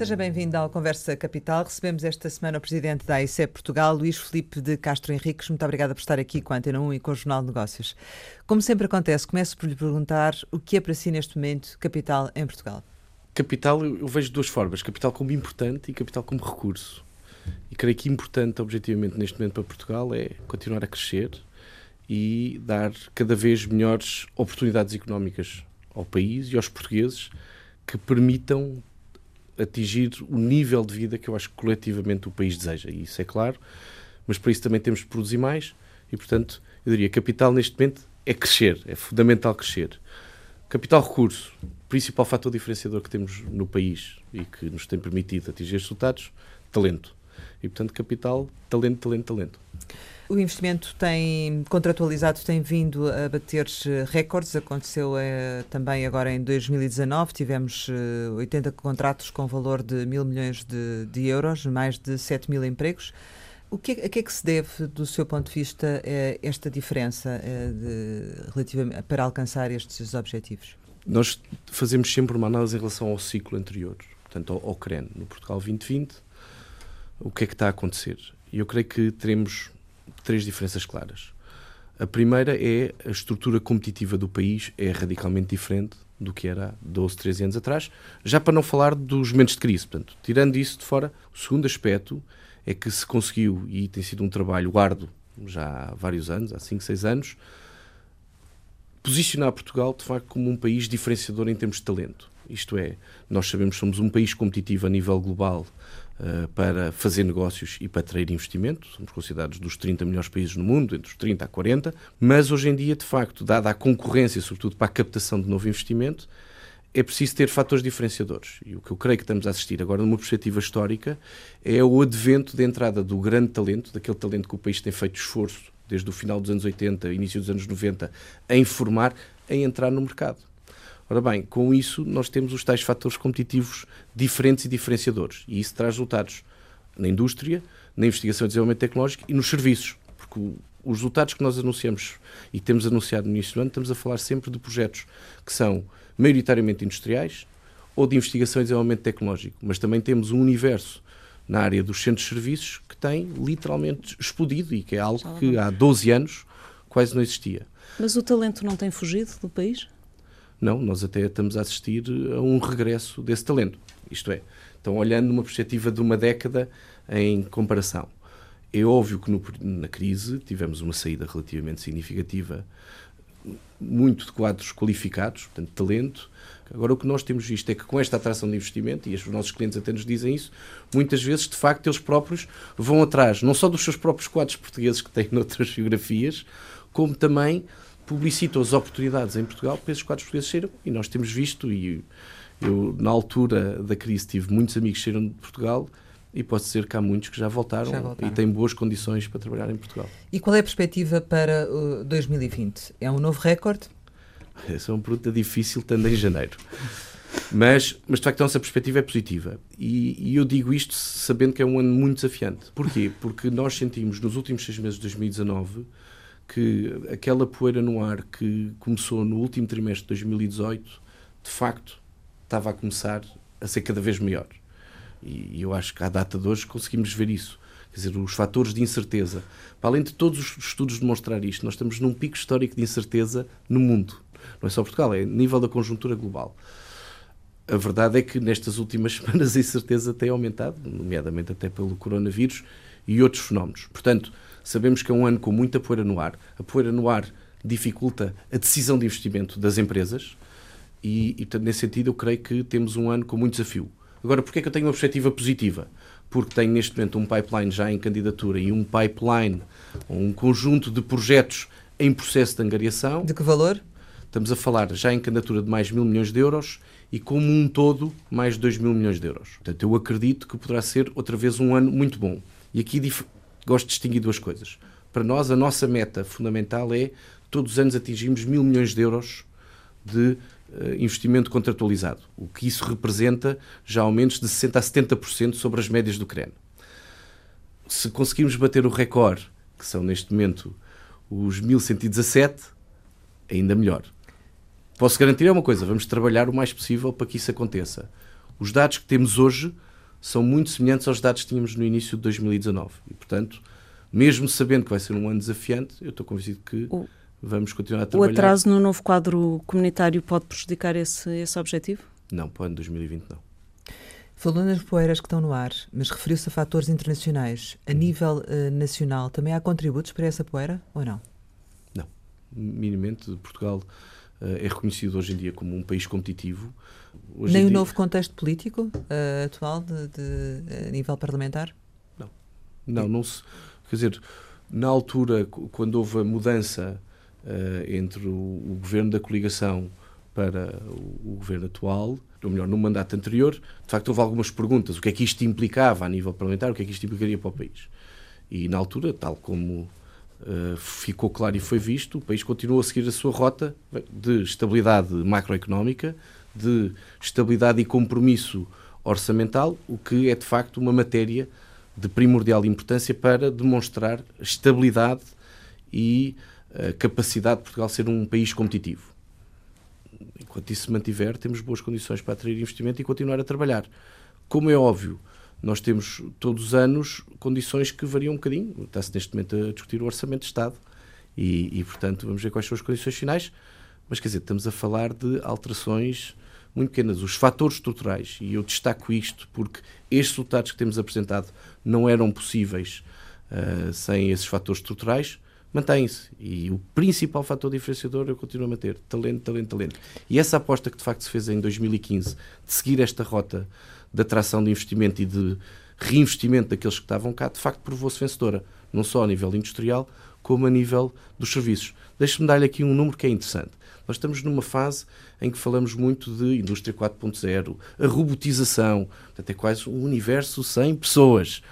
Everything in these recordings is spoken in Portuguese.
Seja bem-vindo ao Conversa Capital. Recebemos esta semana o presidente da AICE Portugal, Luís Felipe de Castro Henriques. Muito obrigada por estar aqui com a Antena 1 e com o Jornal de Negócios. Como sempre acontece, começo por lhe perguntar o que é para si neste momento capital em Portugal. Capital eu vejo duas formas: capital como importante e capital como recurso. E creio que importante, objetivamente, neste momento para Portugal é continuar a crescer e dar cada vez melhores oportunidades económicas ao país e aos portugueses que permitam atingir o nível de vida que eu acho que coletivamente o país deseja. E isso é claro, mas para isso também temos de produzir mais e, portanto, eu diria capital neste momento é crescer, é fundamental crescer. Capital recurso, principal fator diferenciador que temos no país e que nos tem permitido atingir resultados, talento. E, portanto, capital, talento, talento, talento. O investimento tem contratualizado, tem vindo a bater eh, recordes. Aconteceu eh, também agora em 2019. Tivemos eh, 80 contratos com valor de mil milhões de, de, euros, mais de 7 mil empregos. O que, é, a que é que se deve, do seu ponto de vista, eh, esta diferença eh, de, relativamente, para alcançar estes objetivos? Nós fazemos sempre uma análise em relação ao ciclo anterior, portanto, ao, ao CREN, no Portugal 2020. O que é que está a acontecer? E eu creio que teremos três diferenças claras. A primeira é a estrutura competitiva do país é radicalmente diferente do que era há 12, 13 anos atrás, já para não falar dos momentos de crise. Portanto, tirando isso de fora, o segundo aspecto é que se conseguiu, e tem sido um trabalho árduo já há vários anos, há 5, 6 anos, posicionar Portugal de facto como um país diferenciador em termos de talento. Isto é, nós sabemos que somos um país competitivo a nível global para fazer negócios e para atrair investimento. Somos considerados dos 30 melhores países no mundo, entre os 30 a 40, mas hoje em dia, de facto, dada a concorrência, sobretudo para a captação de novo investimento, é preciso ter fatores diferenciadores. E o que eu creio que estamos a assistir agora, numa perspectiva histórica, é o advento da entrada do grande talento, daquele talento que o país tem feito esforço desde o final dos anos 80, início dos anos 90, em formar, em entrar no mercado. Ora bem, com isso nós temos os tais fatores competitivos diferentes e diferenciadores. E isso traz resultados na indústria, na investigação e desenvolvimento tecnológico e nos serviços. Porque os resultados que nós anunciamos e temos anunciado no início do ano, estamos a falar sempre de projetos que são maioritariamente industriais ou de investigação e desenvolvimento tecnológico. Mas também temos um universo na área dos centros de serviços que tem literalmente explodido e que é algo que há 12 anos quase não existia. Mas o talento não tem fugido do país? Não, nós até estamos a assistir a um regresso desse talento. Isto é, estão olhando numa perspectiva de uma década em comparação. É óbvio que no, na crise tivemos uma saída relativamente significativa, muito de quadros qualificados, portanto, talento. Agora, o que nós temos visto é que com esta atração de investimento, e os nossos clientes até nos dizem isso, muitas vezes, de facto, eles próprios vão atrás, não só dos seus próprios quadros portugueses que têm noutras geografias, como também publicitam as oportunidades em Portugal para esses quadros portugueses saíram. E nós temos visto, e eu, na altura da crise, tive muitos amigos que saíram de Portugal e posso dizer que há muitos que já voltaram, já voltaram, e têm boas condições para trabalhar em Portugal. E qual é a perspectiva para uh, 2020? É um novo recorde? Essa é uma pergunta difícil, estando em janeiro. Mas, mas de facto, a nossa perspectiva é positiva. E, e, eu digo isto sabendo que é um ano muito desafiante. Porquê? Porque nós sentimos nos últimos seis meses de 2019 que aquela poeira no ar que começou no último trimestre de 2018, de facto, estava a começar a ser cada vez maior. E eu acho que à data de hoje conseguimos ver isso. Quer dizer, os fatores de incerteza. Para além de todos os estudos demonstrar isto, nós estamos num pico histórico de incerteza no mundo. Não é só Portugal, é nível da conjuntura global. A verdade é que nestas últimas semanas a incerteza tem aumentado, nomeadamente até pelo coronavírus e outros fenómenos. Portanto, Sabemos que é um ano com muita poeira no ar. A poeira no ar dificulta a decisão de investimento das empresas e, e portanto, nesse sentido, eu creio que temos um ano com muito desafio. Agora, porquê é que eu tenho uma perspectiva positiva? Porque tenho neste momento um pipeline já em candidatura e um pipeline, um conjunto de projetos em processo de angariação. De que valor? Estamos a falar já em candidatura de mais mil milhões de euros e como um todo mais de 2 mil milhões de euros. Portanto, eu acredito que poderá ser outra vez um ano muito bom. E aqui gosto de distinguir duas coisas. Para nós, a nossa meta fundamental é todos os anos atingirmos mil milhões de euros de uh, investimento contratualizado, o que isso representa já aumentos de 60% a 70% sobre as médias do CREN. Se conseguirmos bater o recorde, que são neste momento os 1117, ainda melhor. Posso garantir uma coisa: vamos trabalhar o mais possível para que isso aconteça. Os dados que temos hoje são muito semelhantes aos dados que tínhamos no início de 2019. E, portanto, mesmo sabendo que vai ser um ano desafiante, eu estou convencido que o, vamos continuar a trabalhar. O atraso no novo quadro comunitário pode prejudicar esse, esse objetivo? Não, para o ano 2020 não. Falou nas poeiras que estão no ar, mas referiu-se a fatores internacionais. A nível uh, nacional, também há contributos para essa poeira ou não? Não. Minimamente, Portugal é reconhecido hoje em dia como um país competitivo. Hoje Nem o dia... novo contexto político uh, atual, de, de, a nível parlamentar? Não. Não, não se. Quer dizer, na altura, quando houve a mudança entre o, o governo da coligação para o, o governo atual, ou melhor, no mandato anterior, de facto houve algumas perguntas. O que é que isto implicava a nível parlamentar? O que é que isto implicaria para o país? E na altura, tal como uh, ficou claro e foi visto, o país continuou a seguir a sua rota de estabilidade macroeconómica, de estabilidade e compromisso orçamental, o que é de facto uma matéria de primordial importância para demonstrar estabilidade e uh, capacidade de Portugal ser um país competitivo enquanto isso se mantiver, temos boas condições para atrair investimento e continuar a trabalhar. Como é óbvio, nós temos todos os anos condições que variam um bocadinho. Está-se neste momento a discutir o Orçamento de Estado e, e, portanto, vamos ver quais são as condições finais. Mas, quer dizer, estamos a falar de alterações muito pequenas. Os fatores estruturais, e eu destaco isto porque estes resultados que temos apresentado não eram possíveis uh, sem esses fatores estruturais mantém-se. E o principal fator diferenciador eu continuo a manter: talento, talento, talento. E essa aposta que de facto se fez em 2015 de seguir esta rota de atração de investimento e de reinvestimento daqueles que estavam cá, de facto provou-se vencedora, não só a nível industrial, como a nível dos serviços. Deixe-me dar-lhe aqui um número que é interessante. Nós estamos numa fase em que falamos muito de indústria 4.0, a robotização, portanto é quase um universo sem pessoas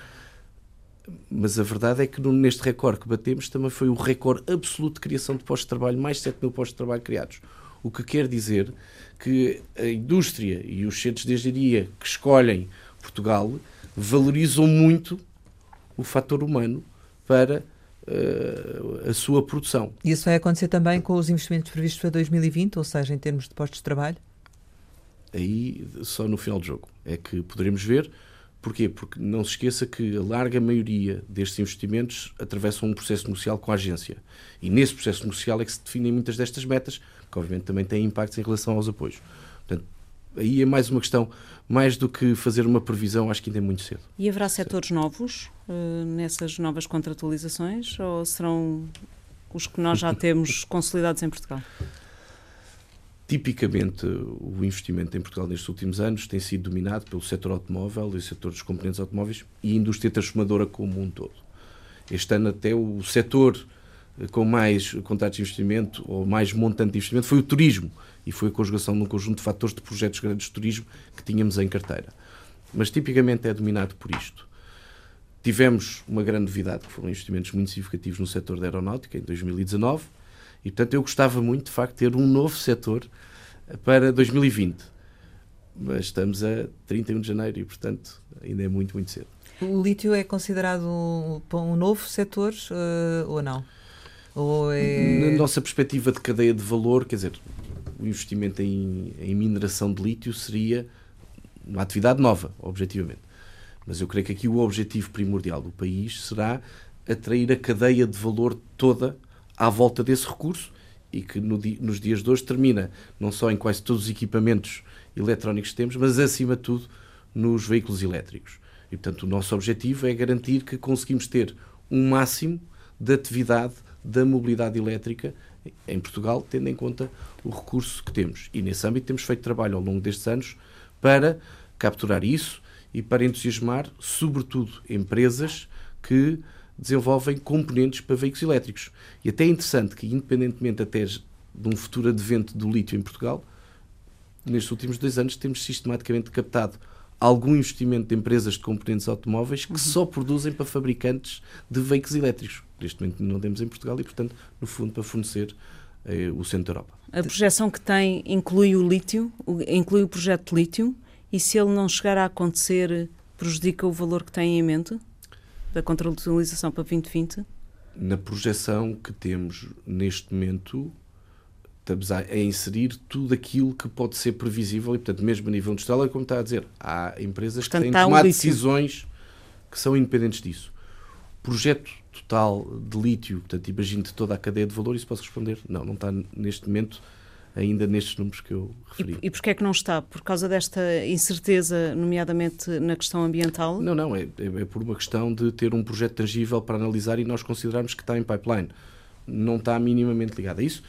mas a verdade é que neste recorde que batemos também foi o recorde absoluto de criação de postos de trabalho, mais de 7 mil postos de trabalho criados. O que quer dizer que a indústria e os centros de engenharia que escolhem Portugal valorizam muito o fator humano para uh, a sua produção. E isso vai acontecer também com os investimentos previstos para 2020, ou seja, em termos de postos de trabalho? Aí, só no final do jogo, é que poderemos ver Porquê? Porque não se esqueça que a larga maioria destes investimentos atravessam um processo negocial com a agência. E nesse processo negocial é que se definem muitas destas metas, que obviamente também têm impactos em relação aos apoios. Portanto, aí é mais uma questão, mais do que fazer uma previsão, acho que ainda é muito cedo. E haverá setores novos uh, nessas novas contratualizações ou serão os que nós já temos consolidados em Portugal? Tipicamente, o investimento em Portugal nestes últimos anos tem sido dominado pelo setor automóvel e o setor dos componentes automóveis e indústria transformadora como um todo. Este ano, até o setor eh, com mais contratos de investimento ou mais montante de investimento foi o turismo e foi a conjugação de um conjunto de fatores de projetos grandes de turismo que tínhamos em carteira. Mas tipicamente é dominado por isto. Tivemos uma grande novidade, que foram investimentos muito significativos no setor da aeronáutica em 2019 e, portanto, eu gostava muito, de facto, de ter um novo setor para 2020. Mas estamos a 31 de janeiro e, portanto, ainda é muito, muito cedo. O lítio é considerado um, um novo setor uh, ou não? Ou é... Na nossa perspectiva de cadeia de valor, quer dizer, o investimento em, em mineração de lítio seria uma atividade nova, objetivamente. Mas eu creio que aqui o objetivo primordial do país será atrair a cadeia de valor toda à volta desse recurso e que no, nos dias de hoje termina não só em quase todos os equipamentos eletrónicos que temos, mas acima de tudo nos veículos elétricos. E portanto o nosso objetivo é garantir que conseguimos ter um máximo de atividade da mobilidade elétrica em Portugal, tendo em conta o recurso que temos. E nesse âmbito temos feito trabalho ao longo destes anos para capturar isso e para entusiasmar, sobretudo, empresas que desenvolvem componentes para veículos elétricos. E até é interessante que, independentemente até de um futuro advento do lítio em Portugal, nestes últimos dois anos temos sistematicamente captado algum investimento de empresas de componentes automóveis que uhum. só produzem para fabricantes de veículos elétricos. Neste momento não temos em Portugal e, portanto, no fundo, para fornecer eh, o centro da Europa. A projeção que tem inclui o lítio, inclui o projeto de lítio, e se ele não chegar a acontecer, prejudica o valor que tem em mente? Da contratualização para 2020? Na projeção que temos neste momento, estamos a, inserir tudo aquilo que pode ser previsível e, portanto, mesmo a nível industrial, é como está a dizer, há empresas portanto, que têm tomado um decisões que são independentes disso. Projeto total de lítio, portanto, imagino toda a cadeia de valor, isso posso responder? Não, não está neste momento ainda nestes números que eu referi. E, e porquê é que não está? Por causa desta incerteza, nomeadamente na questão ambiental? Não, não, é, é, é por uma questão de ter um projeto tangível para analisar e nós considerarmos que está em pipeline. Não está minimamente ligado a isso.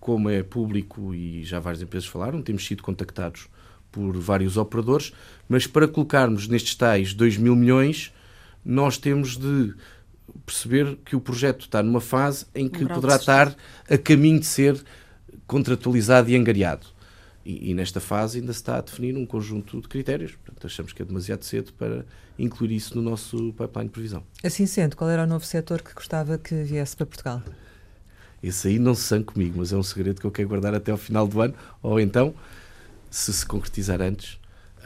Como é público e já várias empresas falaram, temos sido contactados por vários operadores, mas para colocarmos nestes tais 2 mil milhões, nós temos de perceber que o projeto está numa fase em que um poderá estar a caminho de ser contratualizado e angariado. E, e, nesta fase ainda se está a definir um conjunto de critérios. Portanto, achamos que é demasiado cedo para incluir isso no nosso pipeline de previsão. Assim sendo, qual era o novo setor que gostava que viesse para Portugal? Esse aí não se sangue comigo, mas é um segredo que eu quero guardar até ao final do ano, ou então, se se concretizar antes.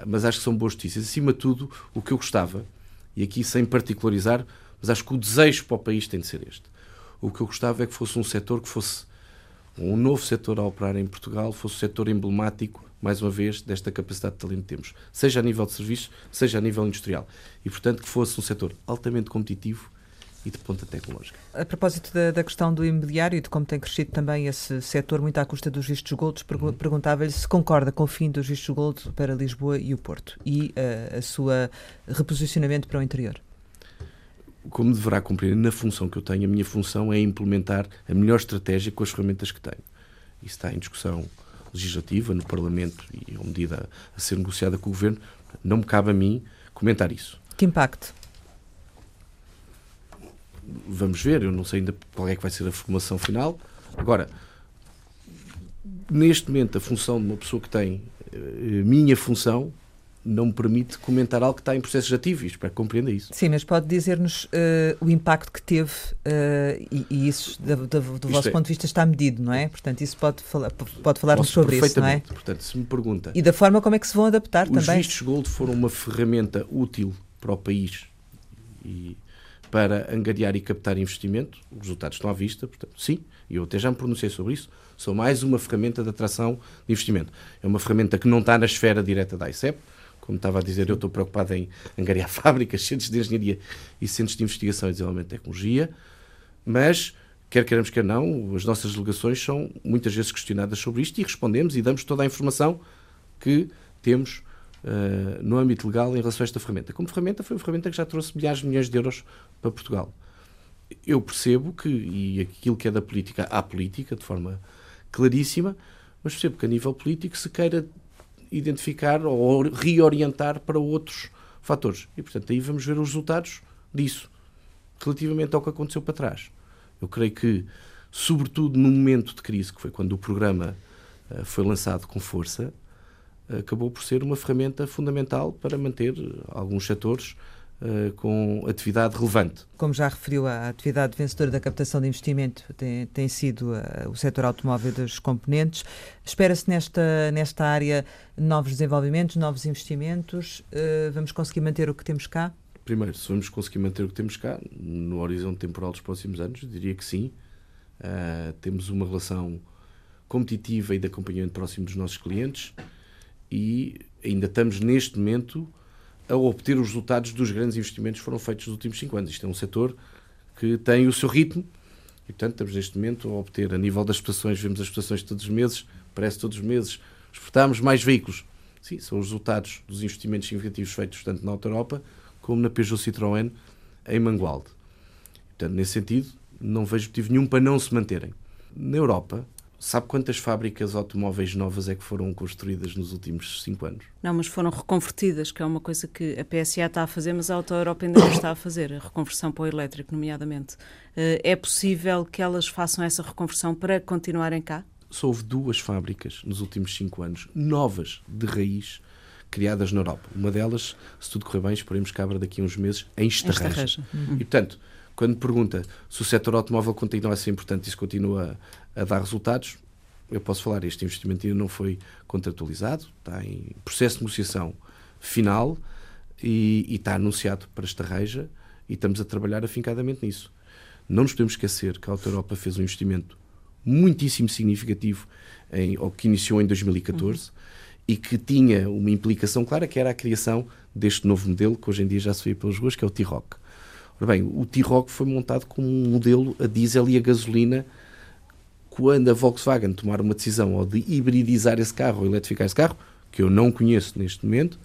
Mas acho que são boas notícias. Acima de tudo, o que eu gostava, e aqui sem particularizar, mas acho que o desejo para o país tem de ser este. O que eu gostava é que fosse um setor que fosse um novo setor a operar em Portugal, fosse o setor emblemático, mais uma vez, desta capacidade de talento que temos, seja a nível de serviços, seja a nível industrial. E, portanto, que fosse um setor altamente competitivo e de ponta tecnológica. A propósito da, da, questão do imobiliário e de como tem crescido também esse setor muito à custa dos vistos gold, uhum. perguntava-lhe se concorda com o fim dos vistos gold para Lisboa e o Porto e uh, a sua reposicionamento para o interior como deverá cumprir na função que eu tenho, a minha função é implementar a melhor estratégia com as ferramentas que tenho. Isso está em discussão legislativa no Parlamento e é uma medida a ser negociada com o Governo. Não me cabe a mim comentar isso. Que impacto? Vamos ver, eu não sei ainda qual é que vai ser a formação final. Agora, neste momento, a função de uma pessoa que tem a eh, minha função não me permite comentar algo que está em processos ativos. Espero que compreenda isso. Sim, mas pode dizer-nos uh, o impacto que teve uh, e, e, isso, do, do, do vosso é. ponto de vista, está medido, não é? Portanto, isso pode, falar, pode falar-nos sobre isso, não é? Portanto, se me pergunta... E da forma como é que se vão adaptar os também. Os vistos Gold foram uma ferramenta útil para o país e para angariar e captar investimento. Os resultados estão à vista, portanto, sim, e eu até já me pronunciei sobre isso, são mais uma ferramenta de atração de investimento. É uma ferramenta que não está na esfera direta da ICEP, como estava a dizer, eu estou preocupado em angariar fábricas, centros de engenharia e centros de investigação e desenvolvimento de tecnologia, mas quer queremos, quer não, as nossas delegações são muitas vezes questionadas sobre isto e respondemos e damos toda a informação que temos uh, no âmbito legal em relação a esta ferramenta. Como ferramenta, foi uma ferramenta que já trouxe milhares de milhões de euros para Portugal. Eu percebo que, e aquilo que é da política, há política, de forma claríssima, mas percebo que a nível político se queira identificar ou reorientar para outros fatores. E, portanto, aí vamos ver os resultados disso, relativamente ao que aconteceu para trás. Eu creio que, sobretudo no momento de crise, que foi quando o programa uh, foi lançado com força, acabou por ser uma ferramenta fundamental para manter alguns setores uh, com atividade relevante. Como já referiu, a atividade vencedora da captação de investimento tem, tem sido uh, o setor automóvel dos componentes. Espera-se nesta, nesta área novos desenvolvimentos, novos investimentos? Uh, vamos conseguir manter o que temos cá? Primeiro, se vamos conseguir manter o que temos cá, no horizonte temporal dos próximos anos, diria que sim. temos uma relação competitiva e de acompanhamento próximo dos nossos clientes e ainda estamos neste momento a obter os resultados dos grandes investimentos que foram feitos nos últimos cinco anos. Isto é um setor que tem o seu ritmo e, portanto, estamos neste momento a obter, a nível das estações, vemos as estações todos os meses, parece todos os meses, exportamos mais veículos. Sim, são os resultados dos investimentos significativos feitos tanto na Auto Europa como na Peugeot Citroën em Mangualde. Portanto, nesse sentido, não vejo motivo nenhum para não se manterem. Na Europa, Sabe quantas fábricas automóveis novas é que foram construídas nos últimos cinco anos? Não, mas foram reconvertidas, que é uma coisa que a PSA está a fazer, mas a Auto Europa ainda não está a fazer, a reconversão para o elétrico, nomeadamente. Eh, é possível que elas façam essa reconversão para continuarem cá? Só houve duas fábricas nos últimos cinco anos, novas, de raiz, criadas na Europa. Uma delas, se tudo correr bem, esperemos que abra daqui a uns meses, em Estarreja. Estarreja. Uhum. E, portanto, quando pergunta se o setor automóvel continua a ser importante e se continua a, dar resultados, eu posso falar, este investimento ainda não foi contratualizado, está em processo de negociação final e, e está anunciado para esta reja e estamos a trabalhar afincadamente nisso. Não nos podemos esquecer que a Auto Europa fez um investimento muitíssimo significativo em, que iniciou em 2014 uhum. e que tinha uma implicação clara que era a criação deste novo modelo que hoje em dia já se vê pelas ruas, que é o T-Rock. Ora bem, o T-Rock foi montado como um modelo a diesel e a gasolina quando a Volkswagen tomar uma decisão ou de hibridizar esse carro ou eletrificar esse carro, que eu não conheço neste momento,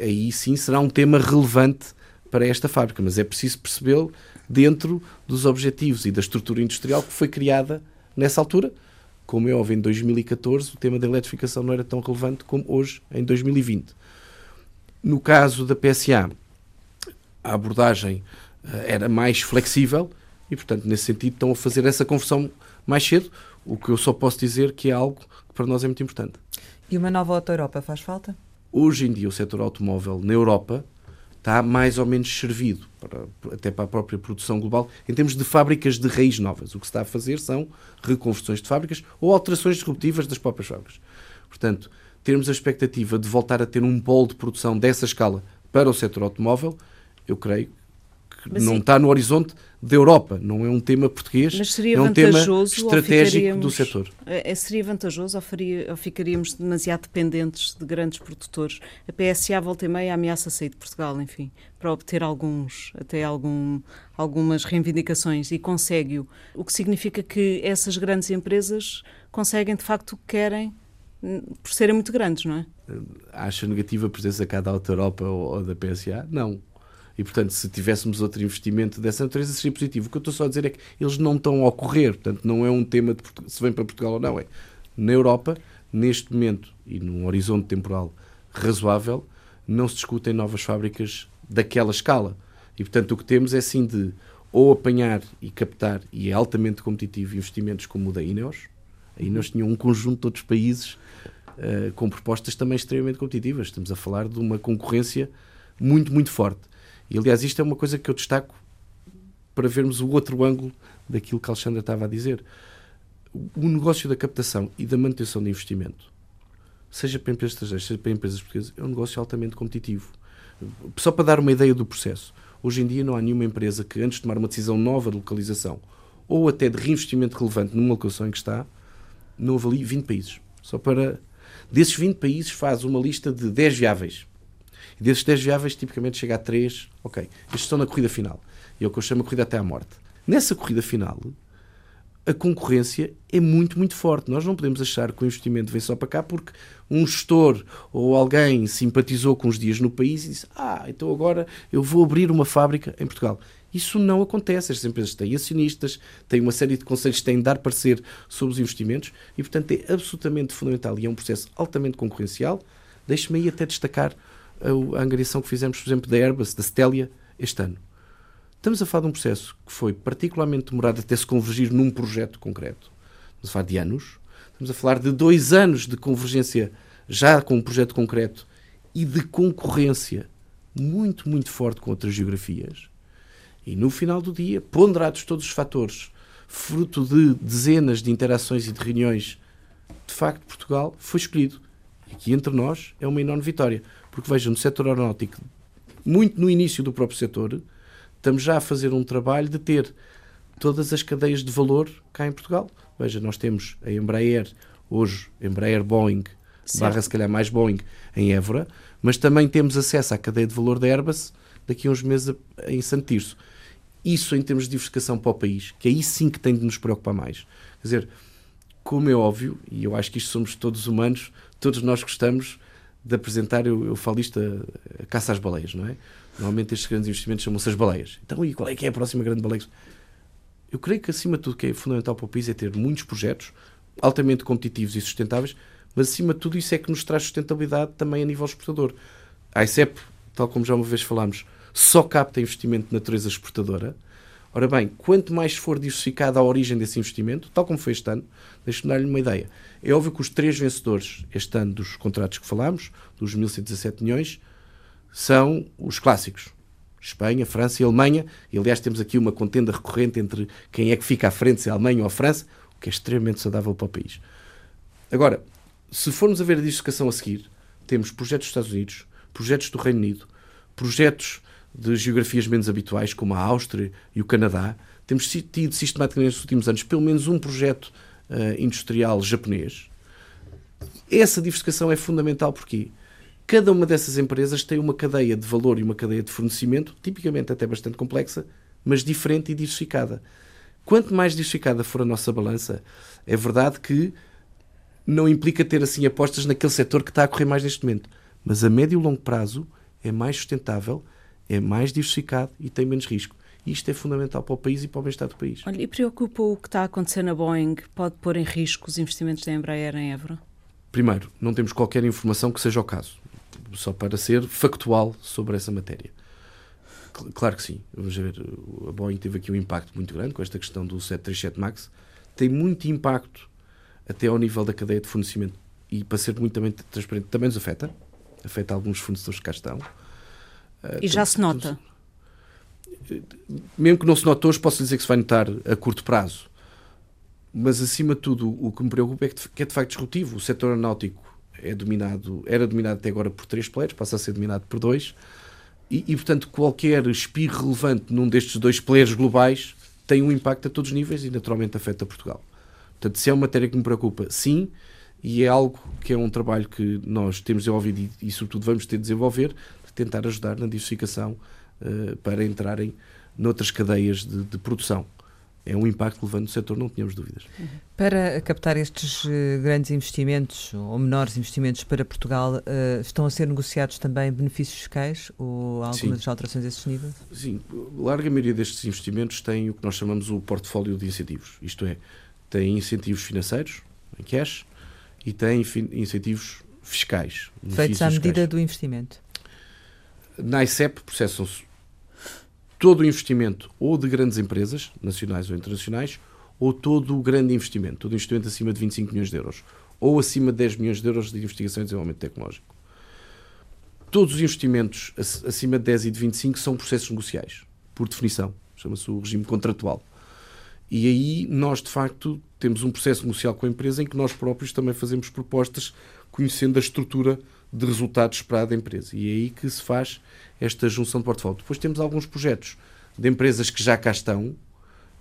aí sim será um tema relevante para esta fábrica, mas é preciso percebê-lo dentro dos objetivos e da estrutura industrial que foi criada nessa altura. Como é óbvio, em 2014 o tema da eletrificação não era tão relevante como hoje, em 2020. No caso da PSA, a abordagem uh, era mais flexível e, portanto, nesse sentido, estão a fazer essa conversão mais cedo, o que eu só posso dizer que é algo que para nós é muito importante. E uma nova Auto Europa faz falta? Hoje em dia, o setor automóvel na Europa está mais ou menos servido, para, até para a própria produção global, em termos de fábricas de raiz novas. O que se está a fazer são reconversões de fábricas ou alterações disruptivas das próprias fábricas. Portanto, termos a expectativa de voltar a ter um polo de produção dessa escala para o setor automóvel, eu creio mas não sim. está no horizonte da Europa, não é um tema português, Mas seria é um tema estratégico do setor. É, seria vantajoso ou, faria, ou ficaríamos demasiado dependentes de grandes produtores? A PSA volta e meia ameaça sair de Portugal, enfim, para obter alguns, até algum, algumas reivindicações e consegue-o. O que significa que essas grandes empresas conseguem de facto o que querem por serem muito grandes, não é? Acha negativa a presença cá da Auto Europa ou, ou da PSA? Não. E, portanto, se tivéssemos outro investimento dessa natureza, seria positivo. O que eu estou só a dizer é que eles não estão a ocorrer. Portanto, não é um tema de se vem para Portugal ou não. É na Europa, neste momento e num horizonte temporal razoável, não se discutem novas fábricas daquela escala. E, portanto, o que temos é sim de ou apanhar e captar, e é altamente competitivo, investimentos como o da Ineos. A Ineos tinha um conjunto de outros países uh, com propostas também extremamente competitivas. Estamos a falar de uma concorrência muito, muito forte. E, aliás, isto é uma coisa que eu destaco para vermos o outro ângulo daquilo que a Alexandra estava a dizer. O negócio da captação e da manutenção de investimento, seja para empresas estrangeiras, seja para empresas portuguesas, é um negócio altamente competitivo. Só para dar uma ideia do processo, hoje em dia não há nenhuma empresa que, antes de tomar uma decisão nova de localização ou até de reinvestimento relevante numa locação em que está, não avalie 20 países. Só para. Desses 20 países, faz uma lista de 10 viáveis e desses 10 viáveis, tipicamente chega a 3. Ok, estes estão na corrida final. E é o que eu chamo de corrida até à morte. Nessa corrida final, a concorrência é muito, muito forte. Nós não podemos achar que o investimento vem só para cá porque um gestor ou alguém simpatizou com os dias no país e disse: Ah, então agora eu vou abrir uma fábrica em Portugal. Isso não acontece. Estas empresas têm acionistas, têm uma série de conselhos que têm de dar parecer sobre os investimentos e, portanto, é absolutamente fundamental e é um processo altamente concorrencial. Deixe-me aí até destacar a, angariação que fizemos, por exemplo, da Airbus, da Stelia, este ano. Estamos a falar de um processo que foi particularmente demorado até se convergir num projeto concreto. Estamos a falar de anos. Estamos a falar de dois anos de convergência já com um projeto concreto e de concorrência muito, muito forte com outras geografias. E no final do dia, ponderados todos os fatores, fruto de dezenas de interações e de reuniões, de facto, Portugal foi escolhido. E aqui entre nós é uma enorme vitória. Porque vejam, no setor aeronáutico, muito no início do próprio setor, estamos já a fazer um trabalho de ter todas as cadeias de valor cá em Portugal. Veja, nós temos a Embraer, hoje, Embraer Boeing, certo. barra se calhar mais Boeing, em Évora, mas também temos acesso à cadeia de valor da Airbus daqui a uns meses em Santo Tirso. Isso em termos de diversificação para o país, que aí sim que tem de nos preocupar mais. Quer dizer, como é óbvio, e eu acho que isto somos todos humanos, todos nós gostamos de apresentar, eu, eu falo isto, a, a, caça às baleias, não é? Normalmente estes grandes investimentos chamam-se as baleias. Então, e qual é que é a próxima grande baleia? Eu creio que, acima de tudo, o que é fundamental para o país é ter muitos projetos altamente competitivos e sustentáveis, mas, acima de tudo, isso é que nos traz sustentabilidade também a nível exportador. A ICEP, tal como já uma vez falámos, só capta investimento de natureza exportadora. Ora bem, quanto mais for diversificada a origem desse investimento, tal como foi este ano, deixe-me dar-lhe uma ideia. É óbvio que os três vencedores este ano dos contratos que falámos, dos 1.117 milhões, são os clássicos. Espanha, França e Alemanha. E, aliás, temos aqui uma contenda recorrente entre quem é que fica à frente, se é a Alemanha ou a França, o que é extremamente saudável para o país. Agora, se formos a ver a diversificação a seguir, temos projetos dos Estados Unidos, projetos do Reino Unido, projetos de geografias menos habituais, como a Áustria e o Canadá. Temos tido sistematicamente nos últimos anos pelo menos um projeto uh, industrial japonês. Essa diversificação é fundamental porque cada uma dessas empresas tem uma cadeia de valor e uma cadeia de fornecimento, tipicamente até bastante complexa, mas diferente e diversificada. Quanto mais diversificada for a nossa balança, é verdade que não implica ter assim apostas naquele setor que está a correr mais neste momento. Mas a médio e longo prazo é mais sustentável, é mais diversificado e tem menos risco. Isto é fundamental para o país e para o bem-estar do país. Olha, e preocupa o que está a acontecer na Boeing? Pode pôr em risco os investimentos da Embraer em Évora? Primeiro, não temos qualquer informação que seja o caso. Só para ser factual sobre essa matéria. Claro que sim. Vamos ver. A Boeing teve aqui um impacto muito grande com esta questão do 737 MAX. Tem muito impacto até ao nível da cadeia de fornecimento. E para ser muito também transparente, também nos afeta. Afeta alguns fornecedores que cá estão. Ah, e já se nota? Mesmo que não se note hoje, posso dizer que se vai notar a curto prazo. Mas, acima de tudo, o que me preocupa é que é de facto disruptivo. O setor aeronáutico é dominado, era dominado até agora por três players, passa a ser dominado por dois. E, e, portanto, qualquer espirro relevante num destes dois players globais tem um impacto a todos os níveis e, naturalmente, afeta Portugal. Portanto, se é uma matéria que me preocupa, sim, e é algo que é um trabalho que nós temos desenvolvido e, e sobretudo, vamos ter de desenvolver, de tentar ajudar na diversificação uh, para entrarem noutras cadeias de, de produção é um impacto relevante no setor, não tínhamos dúvidas. Para captar estes uh, grandes investimentos ou menores investimentos para Portugal, uh, estão a ser negociados também benefícios fiscais ou algumas Sim. alterações a esses níveis? Sim, a larga maioria destes investimentos tem o que nós chamamos o portfólio de incentivos, isto é, tem incentivos financeiros, em cash, e tem incentivos fiscais. Feitos à medida fiscais. do investimento. Na ICEP processam-se todo o investimento ou de grandes empresas, nacionais ou internacionais, ou todo o grande investimento, todo o investimento acima de 25 milhões de euros, ou acima de 10 milhões de euros de investigação e desenvolvimento tecnológico. Todos os investimentos acima de 10 e de 25 são processos negociais, por definição. Chama-se o regime contratual. E aí nós, de facto, temos um processo negocial com a empresa em que nós próprios também fazemos propostas conhecendo a estrutura de resultados esperado da empresa. E é aí que se faz esta junção de portfólio. Depois temos alguns projetos de empresas que já cá estão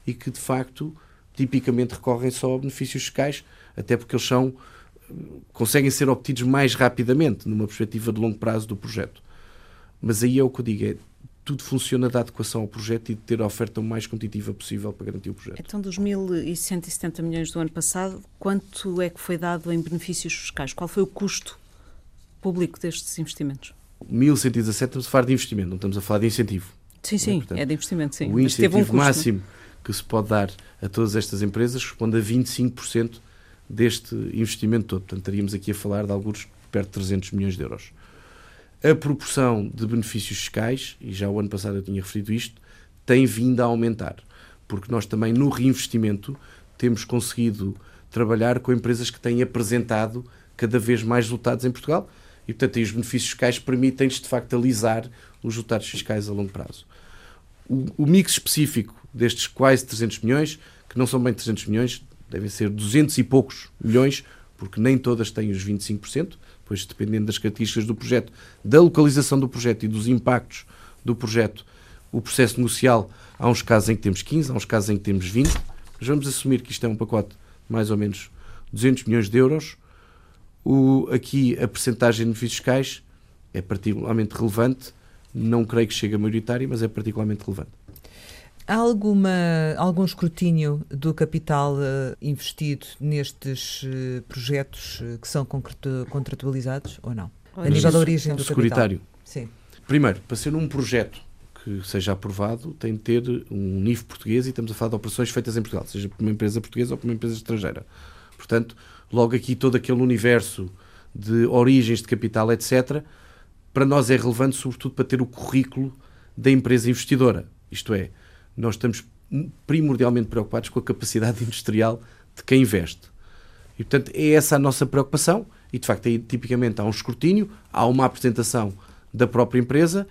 e que, de facto, tipicamente recorrem só a benefícios fiscais, até porque eles são conseguem ser obtidos mais rapidamente numa perspectiva de longo prazo do projeto. Mas aí é o que eu digo, é tudo funciona da adequação ao projeto e de ter a oferta o mais competitiva possível para garantir o projeto. Então, dos 1.170 milhões do ano passado, quanto é que foi dado em benefícios fiscais? Qual foi o custo público destes investimentos? 1.117 estamos a falar de investimento, não estamos a falar de incentivo. Sim, sim, é, Portanto, é de investimento, sim. O incentivo um custo, máximo que se pode dar a todas estas empresas responde a 25% deste investimento todo. Portanto, estaríamos aqui a falar de alguns perto de 300 milhões de euros a proporção de benefícios fiscais, e já o ano passado eu tinha referido isto, tem vindo a aumentar. Porque nós também no reinvestimento temos conseguido trabalhar com empresas que têm apresentado cada vez mais resultados em Portugal e, portanto, os benefícios fiscais permitem-nos, de facto, alisar os resultados fiscais a longo prazo. O, o, mix específico destes quase 300 milhões, que não são bem 300 milhões, devem ser 200 e poucos milhões, porque nem todas têm os 25%, pois dependendo das características do projeto, da localização do projeto e dos impactos do projeto, o processo negocial, há uns casos em que temos 15, há uns casos em que temos 20, mas vamos assumir que isto é um pacote de mais ou menos 200 milhões de euros. O, aqui a percentagem de benefícios fiscais é particularmente relevante, não creio que chegue a maioritária, mas é particularmente relevante. Há alguma, algum escrutínio do capital uh, investido nestes uh, projetos uh, que são contratualizados ou não? a nível da origem do securitário. capital. Sim. Primeiro, para ser um projeto que seja aprovado, tem de ter um nível português e estamos a falar de operações feitas em Portugal, seja por uma empresa portuguesa ou por uma empresa estrangeira. Portanto, logo aqui todo aquele universo de origens de capital, etc., para nós é relevante, sobretudo, para ter o currículo da empresa investidora. Isto é, nós estamos primordialmente preocupados com a capacidade industrial de quem investe. E, portanto, é essa a nossa preocupação. E, de facto, aí, tipicamente há um escrutínio, há uma apresentação da própria empresa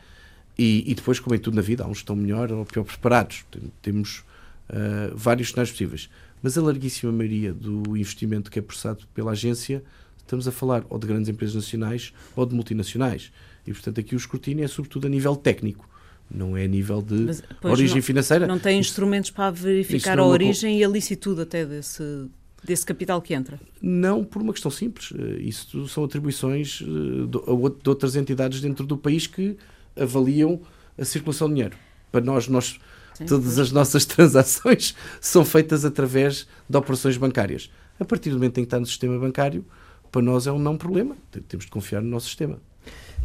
e, e depois, como em tudo na vida, há uns que estão melhor ou pior preparados. Temos uh, vários cenários possíveis. Mas a larguíssima maioria do investimento que é processado pela agência, estamos a falar ou de grandes empresas nacionais ou de multinacionais. E, portanto, aqui o escrutínio é sobretudo a nível técnico não é a nível de Mas, origem não, financeira. Não tem instrumentos para verificar a origem e a licitude até desse. Desse capital que entra? Não por uma questão simples. Eh, isso são atribuições eh, de outras entidades dentro do país que avaliam a circulação de dinheiro. Para nós, nós Sim, todas as nossas transações são feitas através de operações bancárias. A partir do momento em que está no sistema bancário, para nós é um não problema. Temos de confiar no nosso sistema.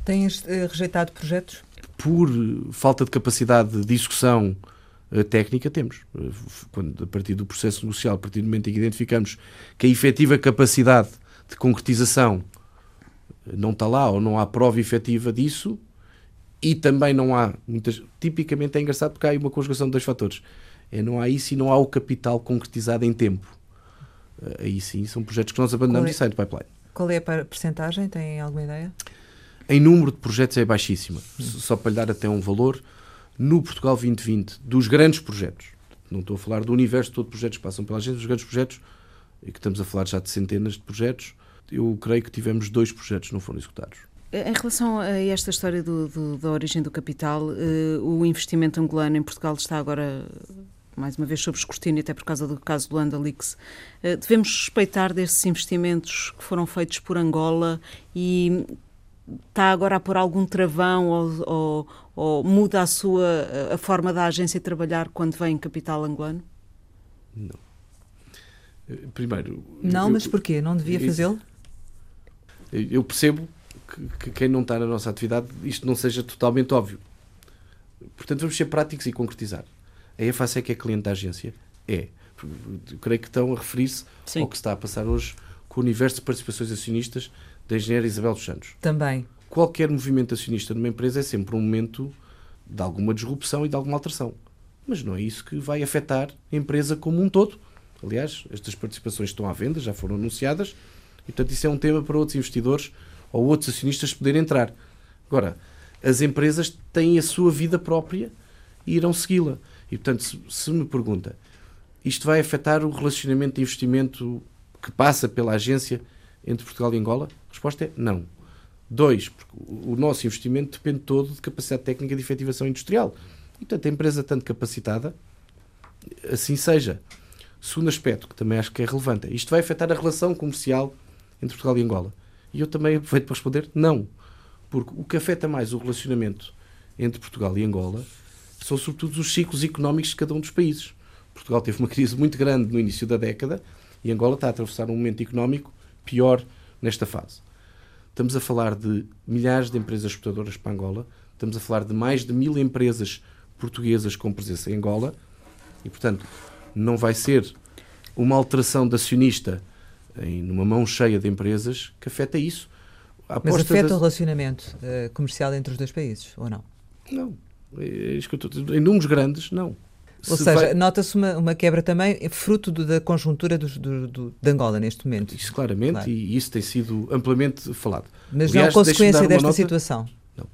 Tens uh, rejeitado projetos? Por falta de capacidade de execução uh, técnica, temos. Uh, quando, a partir do processo negocial, a partir do momento em que identificamos que a efetiva capacidade de concretização não está lá ou não há prova efetiva disso, e também não há, muitas, tipicamente é engraçado porque há aí uma conjugação de dois fatores. É, não há isso e não há o capital concretizado em tempo. Aí sim, são projetos que nós abandonamos é, e saem do pipeline. Qual é a percentagem? Tem alguma ideia? Em número de projetos é baixíssima. Hum. Só para lhe dar até um valor, no Portugal 2020, dos grandes projetos, não estou a falar do universo todo de projetos que passam pela agência, dos grandes projetos, e que estamos a falar já de centenas de projetos, eu creio que tivemos dois projetos que não foram executados. Em relação a esta história do, do, da origem do capital, uh, o investimento angolano em Portugal está agora mais uma vez sob escrutínio, até por causa do caso do Leaks. Uh, devemos respeitar desses investimentos que foram feitos por Angola e está agora a pôr algum travão ou, ou, ou, muda a sua a forma da agência trabalhar quando vem capital angolano? Não. Eh, primeiro. Não, eu, mas porquê? Não devia fazê-lo? Eu percebo que, que, quem não está na nossa atividade isto não seja totalmente óbvio. Portanto, vamos ser práticos e concretizar. A EFAS é que é cliente da agência? É. Eu creio que estão a referir-se ao que está a passar hoje com o universo de participações acionistas da engenheira Isabel dos Santos. Também. Qualquer movimento acionista numa empresa é sempre um momento de alguma disrupção e de alguma alteração. Mas não é isso que vai afetar a empresa como um todo. Aliás, estas participações estão à venda, já foram anunciadas, e portanto isso é um tema para outros investidores ou outros acionistas poderem entrar. Agora, as empresas têm a sua vida própria e irão segui-la. E portanto, se, se me pergunta, isto vai afetar o relacionamento de investimento que passa pela agência entre Portugal e Angola? A resposta é não. Dois, porque o nosso investimento depende todo de capacidade técnica de efetivação industrial. E, portanto, a empresa tanto capacitada, assim seja. Segundo aspecto, que também acho que é relevante, isto vai afetar a relação comercial entre Portugal e Angola. E eu também aproveito para responder não. Porque o que afeta mais o relacionamento entre Portugal e Angola são sobretudo os ciclos económicos de cada um dos países. Portugal teve uma crise muito grande no início da década e Angola está a atravessar um momento económico pior nesta fase. Estamos a falar de milhares de empresas exportadoras para Angola, estamos a falar de mais de mil empresas portuguesas com presença em Angola e, portanto, não vai ser uma alteração de acionista em numa mão cheia de empresas que afeta isso. Mas afeta o relacionamento uh, comercial entre os dois países, ou não? Não. É, é em números grandes, não. Ou Se seja, vai... nota-se uma, uma, quebra também fruto do, da conjuntura do, do, do, de Angola neste momento. Isso claramente, claro. e isso tem sido amplamente falado. Mas Aliás, não consequência desta nota... situação. Não.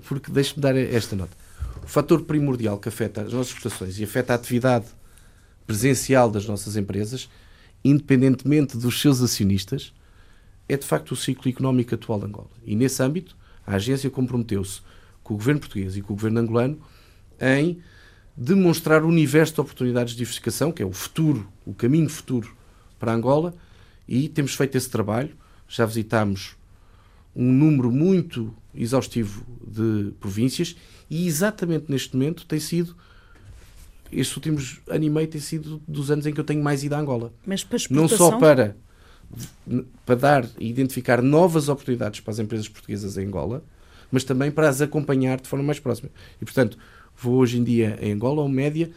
Porque deixe-me dar esta nota. O fator primordial que afeta as nossas exportações e afeta a atividade presencial das nossas empresas independentemente dos seus acionistas, é de facto o ciclo económico atual de Angola. E nesse âmbito, a agência comprometeu-se com o governo português e com o governo angolano em demonstrar o universo de oportunidades de diversificação, que é o futuro, o caminho futuro para Angola, e temos feito esse trabalho. Já visitámos um número muito exaustivo de províncias e exatamente neste momento tem sido estes últimos ano e meio tem sido dos anos em que eu tenho mais ido a Angola. Mas para Não só para, para dar e identificar novas oportunidades para as empresas portuguesas em Angola, mas também para as acompanhar de forma mais próxima. E, portanto, vou hoje em dia em Angola, uma média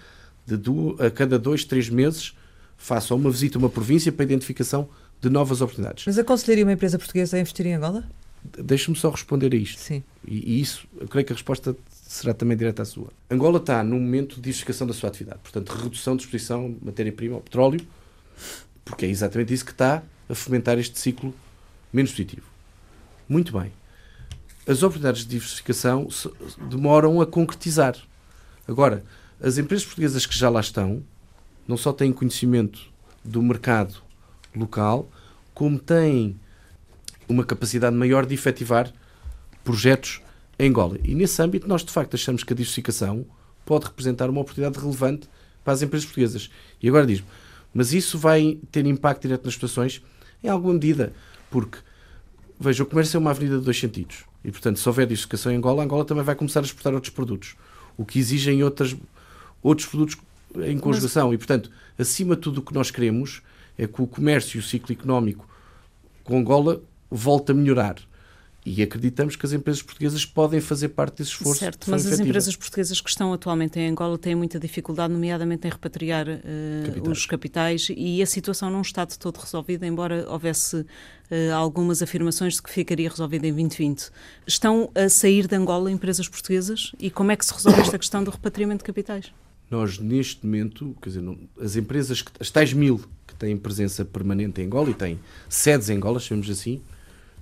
de duas, a cada dois, três meses, faço uma visita a uma província para a identificação de novas oportunidades. Mas aconselharia uma empresa portuguesa a investir em Angola? Deixe-me só responder a isto. Sim. E, e, isso, eu creio que a resposta será também direta à sua. Angola está num momento de diversificação da sua atividade, portanto, redução de exposição de matéria-prima ao petróleo, porque é exatamente isso que está a fomentar este ciclo menos positivo. Muito bem. As oportunidades de diversificação demoram a concretizar. Agora, as empresas portuguesas que já lá estão não só têm conhecimento do mercado local, como têm uma capacidade maior de efetivar projetos em Angola. E nesse âmbito, nós de facto achamos que a diversificação pode representar uma oportunidade relevante para as empresas portuguesas. E agora diz-me, Mas isso vai ter impacto direto nas situações em alguma medida, porque, veja, o comércio é uma avenida de dois sentidos. E, portanto, se houver diversificação em Angola, Angola também vai começar a exportar outros produtos, o que exigem outras, outros produtos em conjugação. Mas... E, portanto, acima de tudo, o que nós queremos é que o comércio e o ciclo económico com Angola volte a melhorar e acreditamos que as empresas portuguesas podem fazer parte desse esforço. Certo, mas as empresas portuguesas que estão atualmente em Angola têm muita dificuldade, nomeadamente em repatriar uh, capitais. os capitais, e a situação não está de todo resolvida, embora houvesse uh, algumas afirmações de que ficaria resolvida em 2020. Estão a sair de Angola empresas portuguesas e como é que se resolve esta questão do repatriamento de capitais? Nós, neste momento, quer dizer, não, as empresas, que, as tais mil que têm presença permanente em Angola e têm sedes em Angola, chamemos assim,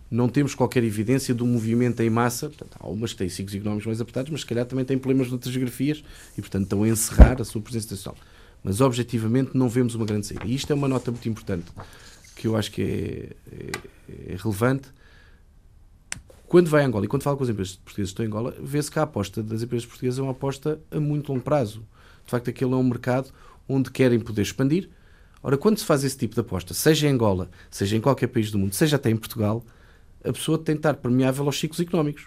não temos qualquer evidência do movimento em massa. Portanto, há umas que têm ciclos económicos mais apertados, mas se calhar também têm problemas noutras geografias e, portanto, estão a encerrar a sua presença nacional. Mas, objetivamente, não vemos uma grande saída. E isto é uma nota muito importante, que eu acho que é, é, é relevante. Quando vai a Angola e quando fala com as empresas portuguesas que estão em Angola, vê-se que a aposta das empresas portuguesas é uma aposta a muito longo prazo. De facto, aquele é um mercado onde querem poder expandir. Ora, quando se faz esse tipo de aposta, seja em Angola, seja em qualquer país do mundo, seja até em Portugal, a pessoa tem de estar permeável aos ciclos económicos.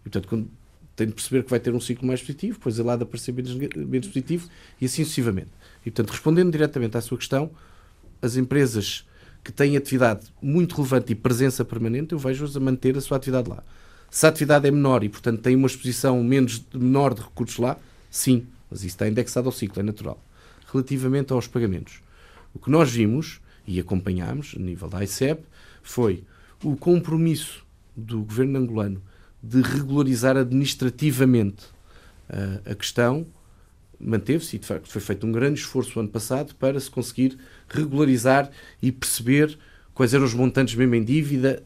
E, portanto, quando tem de perceber que vai ter um ciclo mais positivo, depois ele há de aparecer menos, menos positivo e assim sucessivamente. E, portanto, respondendo diretamente à sua questão, as empresas que têm atividade muito relevante e presença permanente, eu vejo-as a manter a sua atividade lá. Se a atividade é menor e, portanto, tem uma exposição menos, menor de recursos lá, sim, mas isso está indexado ao ciclo, é natural. Relativamente aos pagamentos, o que nós vimos e acompanhámos, a nível da ICEP, foi o compromisso do governo angolano de regularizar administrativamente uh, a questão manteve-se e de facto foi feito um grande esforço ano passado para se conseguir regularizar e perceber quais eram os montantes mesmo em dívida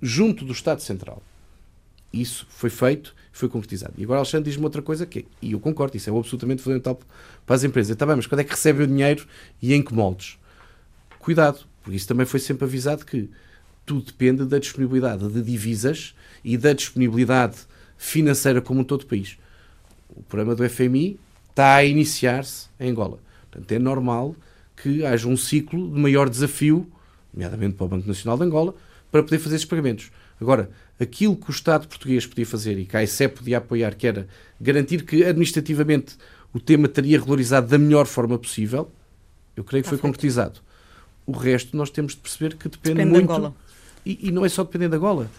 junto do Estado Central. Isso foi feito, foi concretizado. E agora Alexandre diz-me outra coisa que, e eu concordo, isso é absolutamente fundamental para as empresas. Está bem, mas quando é que recebe o dinheiro e em que moldes? Cuidado, porque isso também foi sempre avisado que tudo depende da disponibilidade de divisas e da disponibilidade financeira como um todo o país. O problema do FMI está a iniciar-se em Angola. Portanto, é normal que haja um ciclo de maior desafio, nomeadamente para o Banco Nacional de Angola, para poder fazer esses pagamentos. Agora, aquilo que o Estado português podia fazer e que a ICEP podia apoiar, que era garantir que administrativamente o tema estaria regularizado da melhor forma possível, eu creio que foi concretizado. O resto nós temos de perceber que depende, depende muito. E, e não é só dependendo da Angola.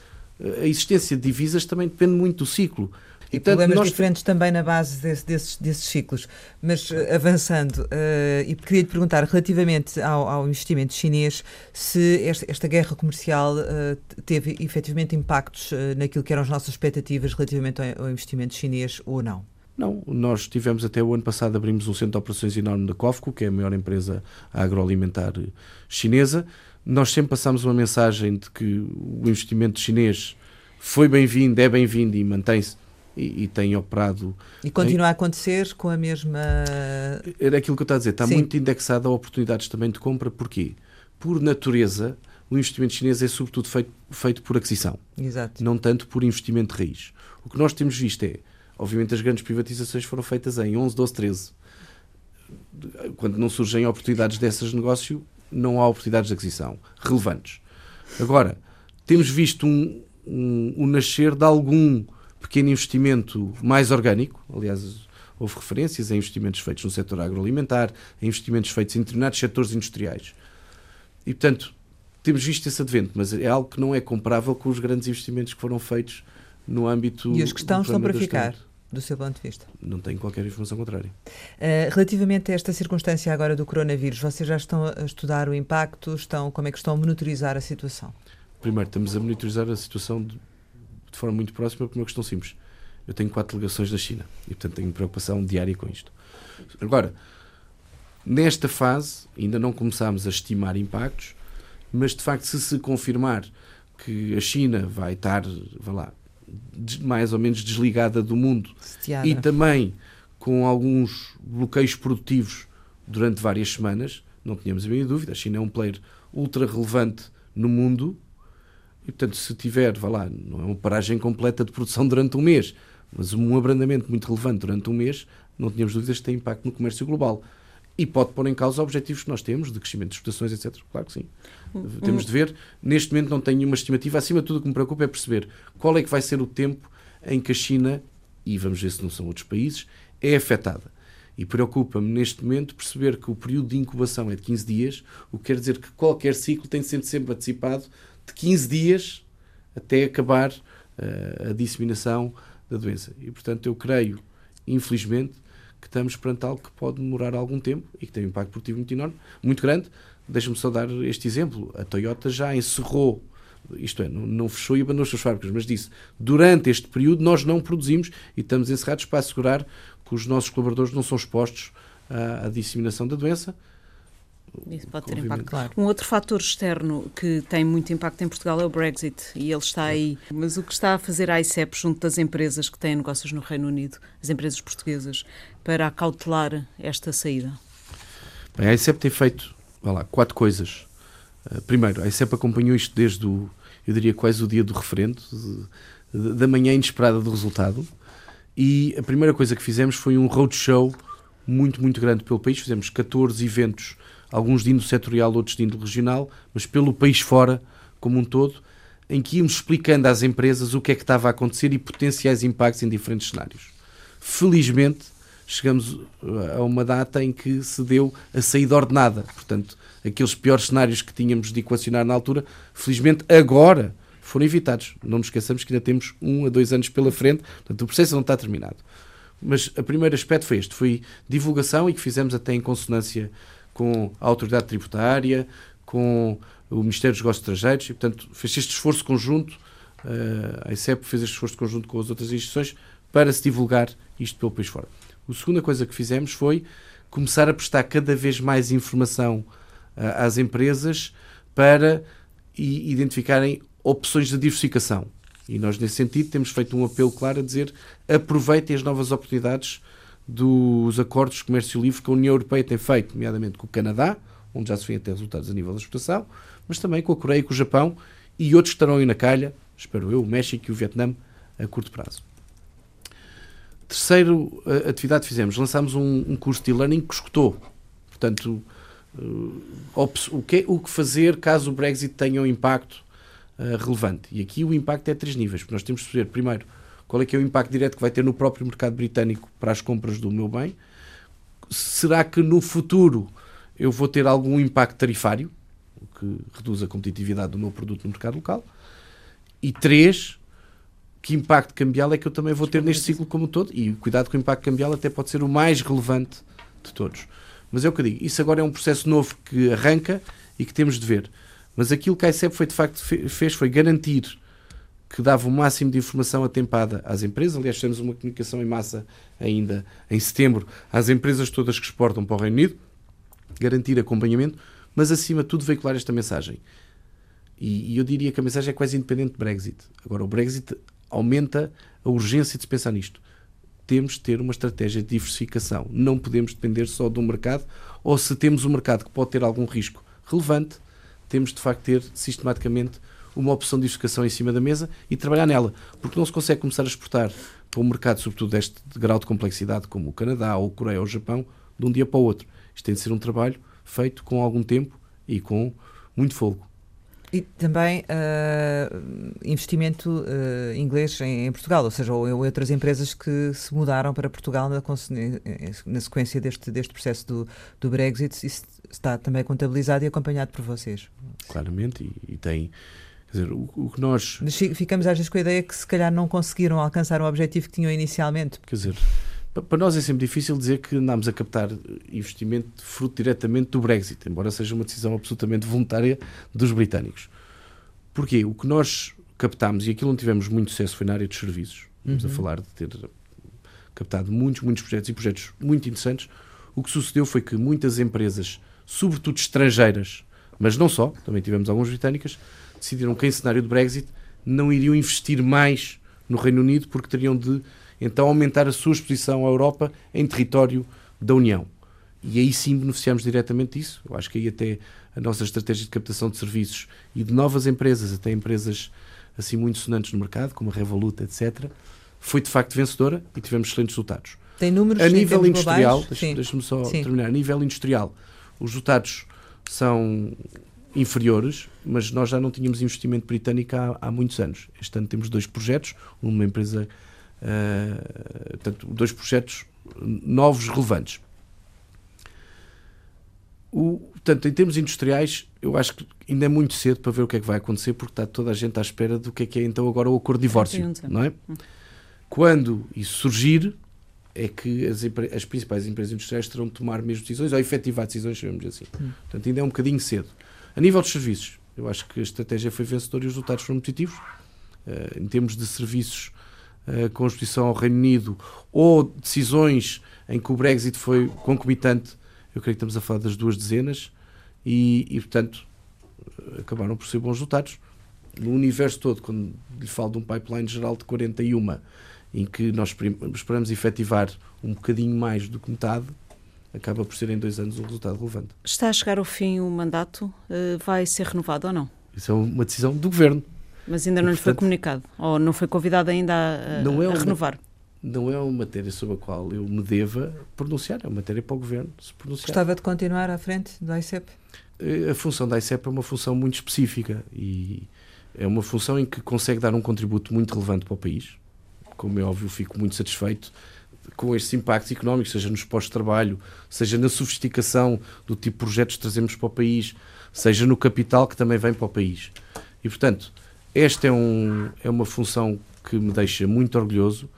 A existência de divisas também depende muito do ciclo. E Portanto, problemas nós... diferentes também na base desse, desses, desses ciclos. Mas uh, avançando, uh, e queria lhe perguntar relativamente ao, ao, investimento chinês, se esta, esta guerra comercial uh, teve efetivamente impactos naquilo que eram as nossas expectativas relativamente ao, ao, investimento chinês ou não? Não, nós tivemos até o ano passado, abrimos um centro de operações enorme da COFCO, que é a maior empresa agroalimentar chinesa nós sempre passamos uma mensagem de que o investimento chinês foi bem-vindo, é bem-vindo e mantém-se e, e, tem operado. E continua em... a acontecer com a mesma. Era aquilo que eu estava a dizer, está Sim. muito indexado a oportunidades também de compra. Porquê? Por natureza, o investimento chinês é sobretudo feito, feito por aquisição, Exato. não tanto por investimento de raiz. O que nós temos visto é, obviamente, as grandes privatizações foram feitas em 11, 12, 13. Quando não surgem oportunidades dessas de negócio, não há oportunidades de aquisição relevantes. Agora, temos visto um, um, um nascer de algum pequeno investimento mais orgânico, aliás, houve referências a investimentos feitos no setor agroalimentar, a investimentos feitos em determinados setores industriais. E, portanto, temos visto esse advento, mas é algo que não é comparável com os grandes investimentos que foram feitos no âmbito. E os que estão, estão para ficar do seu ponto de vista? Não tenho qualquer informação contrária. Uh, relativamente a esta circunstância agora do coronavírus, vocês já estão a estudar o impacto? Estão, como é que estão a monitorizar a situação? Primeiro, estamos a monitorizar a situação de, de forma muito próxima por uma questão simples. Eu tenho quatro delegações na China e, portanto, tenho preocupação diária com isto. Agora, nesta fase, ainda não começámos a estimar impactos, mas, de facto, se se confirmar que a China vai estar, vai lá, mais ou menos desligada do mundo Setiada. e também com alguns bloqueios produtivos durante várias semanas, não tínhamos a mínima dúvida. A China é um player ultra relevante no mundo e, portanto, se tiver, vá lá, não é uma paragem completa de produção durante um mês, mas um abrandamento muito relevante durante um mês, não tínhamos dúvidas que tem impacto no comércio global. E pode pôr em causa objetivos que nós temos de crescimento de exportações, etc. Claro que sim. Temos de ver. Neste momento não tenho nenhuma estimativa. Acima de tudo, o que me preocupa é perceber qual é que vai ser o tempo em que a China, e vamos ver se não são outros países, é afetada. E preocupa-me neste momento perceber que o período de incubação é de 15 dias, o que quer dizer que qualquer ciclo tem de ser sempre antecipado de 15 dias até acabar uh, a disseminação da doença. E, portanto, eu creio, infelizmente, que estamos perante algo que pode demorar algum tempo e que tem um impacto produtivo muito enorme, muito grande. Deixa-me só dar este exemplo. A Toyota já encerrou, isto é, não, fechou e abandonou as suas fábricas, mas disse, durante este período nós não produzimos e estamos encerrados para assegurar que os nossos colaboradores não são expostos à, à disseminação da doença isso pode ter impacto. Claro. Um outro fator externo que tem muito impacto em Portugal é o Brexit e ele está aí. Mas o que está a fazer a ICEP junto das empresas que têm negócios no Reino Unido, as empresas portuguesas, para acautelar esta saída? Bem, a ICEP tem feito lá, quatro coisas. Uh, primeiro, a ICEP acompanhou isto desde o, eu diria quase o dia do referendo, de, da manhã inesperada do resultado. E a primeira coisa que fizemos foi um roadshow muito, muito grande pelo país. Fizemos 14 eventos alguns de índole setorial, outros de índole regional, mas pelo país fora como um todo, em que íamos explicando às empresas o que é que estava a acontecer e potenciais impactos em diferentes cenários. Felizmente, chegamos a uma data em que se deu a saída ordenada. Portanto, aqueles piores cenários que tínhamos de equacionar na altura, felizmente agora foram evitados. Não nos esqueçamos que ainda temos um a dois anos pela frente, portanto, o processo não está terminado. Mas o primeiro aspecto foi este, foi divulgação e que fizemos até em consonância com a autoridade tributária, com o Ministério dos Negócios Estrangeiros, e, portanto, fez este esforço conjunto, uh, a ICEP fez este esforço conjunto com as outras instituições para se divulgar isto pelo país fora. A segunda coisa que fizemos foi começar a prestar cada vez mais informação uh, às empresas para identificarem opções de diversificação. E nós, nesse sentido, temos feito um apelo claro a dizer aproveitem as novas oportunidades dos acordos de comércio livre que a União Europeia tem feito, nomeadamente com o Canadá, onde já se vêem até resultados a nível da exportação, mas também com a Coreia e com o Japão e outros que estarão aí na calha, espero eu, o México e o Vietnã, a curto prazo. Terceiro atividade que fizemos, lançámos um, um curso de e-learning que escutou. Portanto, uh, o, que, o que fazer caso o Brexit tenha um impacto uh, relevante. E aqui o impacto é três níveis, porque nós temos de perceber, primeiro, qual é que é o impacto direto que vai ter no próprio mercado britânico para as compras do meu bem? Será que no futuro eu vou ter algum impacto tarifário, o que reduz a competitividade do meu produto no mercado local? E três, que impacto cambial é que eu também vou ter neste ciclo como todo? E cuidado com o impacto cambial até pode ser o mais relevante de todos. Mas é o que eu digo, isso agora é um processo novo que arranca e que temos de ver. Mas aquilo que a ICEP foi de facto fez foi garantir que dava o máximo de informação atempada às empresas. Aliás, temos uma comunicação em massa ainda em setembro às empresas todas que exportam para o Reino Unido, garantir acompanhamento, mas acima de tudo veicular esta mensagem. E, e eu diria que a mensagem é quase independente do Brexit. Agora, o Brexit aumenta a urgência de se pensar nisto. Temos de ter uma estratégia de diversificação. Não podemos depender só de um mercado, ou se temos um mercado que pode ter algum risco relevante, temos de facto ter sistematicamente uma opção de diversificação em cima da mesa e trabalhar nela, porque não se consegue começar a exportar para um mercado, sobretudo deste de grau de complexidade, como o Canadá, ou a Coreia ou o Japão, de um dia para o outro. Isto tem de ser um trabalho feito com algum tempo e com muito fogo. E também uh, investimento uh, inglês em, em, Portugal, ou seja, ou, ou outras empresas que se mudaram para Portugal na, na sequência deste, deste processo do, do Brexit, isso está também contabilizado e acompanhado por vocês. Claramente, e, e tem dizer, o, o, que nós. Mas ficamos às vezes com a ideia que se calhar não conseguiram alcançar o objetivo que tinham inicialmente. Quer dizer, para nós é sempre difícil dizer que andámos a captar investimento fruto diretamente do Brexit, embora seja uma decisão absolutamente voluntária dos britânicos. Porquê? O que nós captámos, e aquilo não tivemos muito sucesso, foi na área dos serviços. Estamos uhum. a falar de ter captado muitos, muitos projetos e projetos muito interessantes. O que sucedeu foi que muitas empresas, sobretudo estrangeiras, mas não só, também tivemos algumas britânicas, decidiram que em cenário de Brexit não iriam investir mais no Reino Unido porque teriam de então aumentar a sua exposição à Europa em território da União. E aí sim beneficiamos diretamente disso. Eu acho que aí até a nossa estratégia de captação de serviços e de novas empresas, até empresas assim muito sonantes no mercado, como a Revolut, etc., foi de facto vencedora e tivemos excelentes resultados. Tem números a nível industrial, deixa-me só Sim. terminar. A nível industrial, os resultados são inferiores, mas nós já não tínhamos investimento britânico há, há muitos anos. Este ano temos dois projetos, uma empresa, ah, portanto, dois projetos novos relevantes. O, portanto, em termos industriais, eu acho que ainda é muito cedo para ver o que é que vai acontecer, porque está toda a gente à espera do que é que é então agora o acordo de divórcio, 31 de dezembro. não é? Quando isso surgir, é que as, as principais empresas industriais terão de tomar mesmo decisões, ou efetivar decisões, chamamos assim. Portanto, ainda é um bocadinho cedo. A nível dos serviços, eu acho que a estratégia foi vencedora e os resultados foram positivos. Eh, em termos de serviços eh, com exposição ao Reino Unido ou decisões em que o Brexit foi concomitante, eu creio que estamos a falar das duas dezenas e, e, portanto, eh, acabaram por ser bons resultados. No universo todo, quando lhe falo de um pipeline geral de 41, em que nós esperamos efetivar um bocadinho mais do que metade, acaba por ser em dois anos um resultado relevante. Está a chegar ao fim o mandato, eh, vai ser renovado ou não? Isso é uma decisão do Governo. Mas ainda não lhe foi Portanto- comunicado, ou não foi convidado ainda a, a- Não é a uma- renovar. Não é uma matéria sobre a qual eu me deva pronunciar, é uma matéria para o Governo se pronunciar. Gostava de continuar à frente do ICEP? Eh, A função da ICEP é uma função muito específica e é uma função em que consegue dar um contributo muito relevante para o país. Como é óbvio, fico muito satisfeito com estes impactos económicos, seja nos postos de trabalho, seja na sofisticação do tipo de projetos que trazemos para o país, seja no capital que também vem para o país. E, portanto, esta é, um, é uma função que me deixa muito orgulhoso.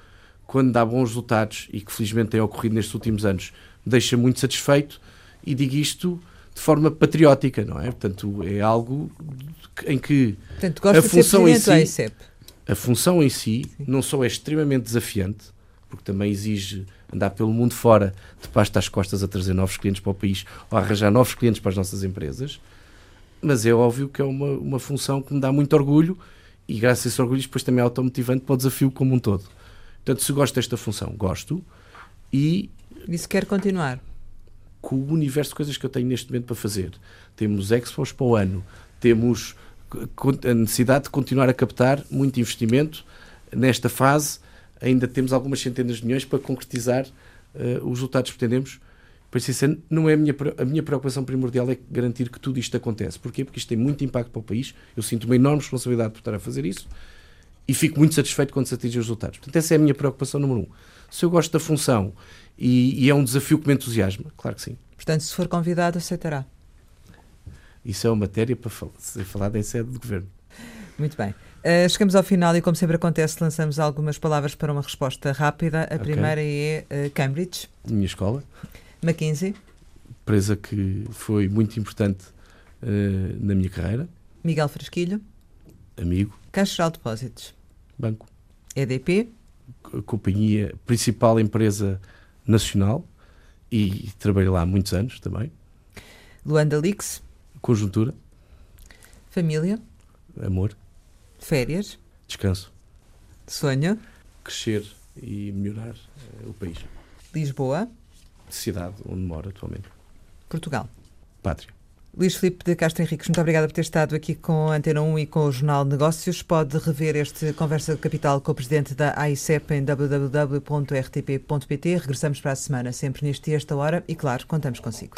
Quando dá bons resultados e que felizmente tem ocorrido nestes últimos anos, me deixa muito satisfeito e digo isto de forma patriótica, não é? Portanto, é algo em que Portanto, A função em si- a função em si não só é extremamente desafiante, porque também exige andar pelo mundo fora, de pasta às costas a trazer novos clientes para o país ou a arranjar novos clientes para as nossas empresas, mas é óbvio que é uma, uma função que me dá muito orgulho e graças a esse orgulho depois também é automotivante para o desafio como um todo. Portanto, se gosto desta função, gosto e se quer continuar? com o universo de coisas que eu tenho neste momento para fazer. Temos expos para o ano, temos a necessidade de continuar a captar muito investimento. Nesta fase, ainda temos algumas centenas de milhões para concretizar eh, os resultados que pretendemos. Por isso, é- não é a minha, a minha preocupação primordial é garantir que tudo isto acontece. Porquê? Porque isto tem muito impacto para o país. Eu sinto uma enorme responsabilidade por estar a fazer isso e fico muito satisfeito quando se atingem os resultados. Portanto, essa é a minha preocupação número um. Se eu gosto da função e, e é um desafio que me entusiasma, claro que sim. Portanto, se for convidado, aceitará. Isso é uma matéria para fal- ser falada em sede de governo. Muito bem. Uh, chegamos ao final e, como sempre acontece, lançamos algumas palavras para uma resposta rápida. A Ok. primeira é uh, Cambridge, Minha escola, McKinsey, empresa que foi muito importante eh, na minha carreira, Miguel Frasquilho, amigo, Caixa Geral de Depósitos, banco, EDP, co- companhia, principal empresa nacional. E trabalhei lá há muitos anos também. Luanda Lix, Conjuntura, Família, amor, Férias, descanso, Sonho, crescer e melhorar eh, o país, Lisboa, cidade onde moro atualmente, Portugal. pátria. Luís Filipe de Castro Henriques, muito obrigada por ter estado aqui com a Antena 1 e com o Jornal de Negócios. Pode rever este Conversa de Capital com o Presidente da AICEP em www.rtp.pt. Regressamos para a semana, sempre neste e esta hora, e claro, contamos consigo.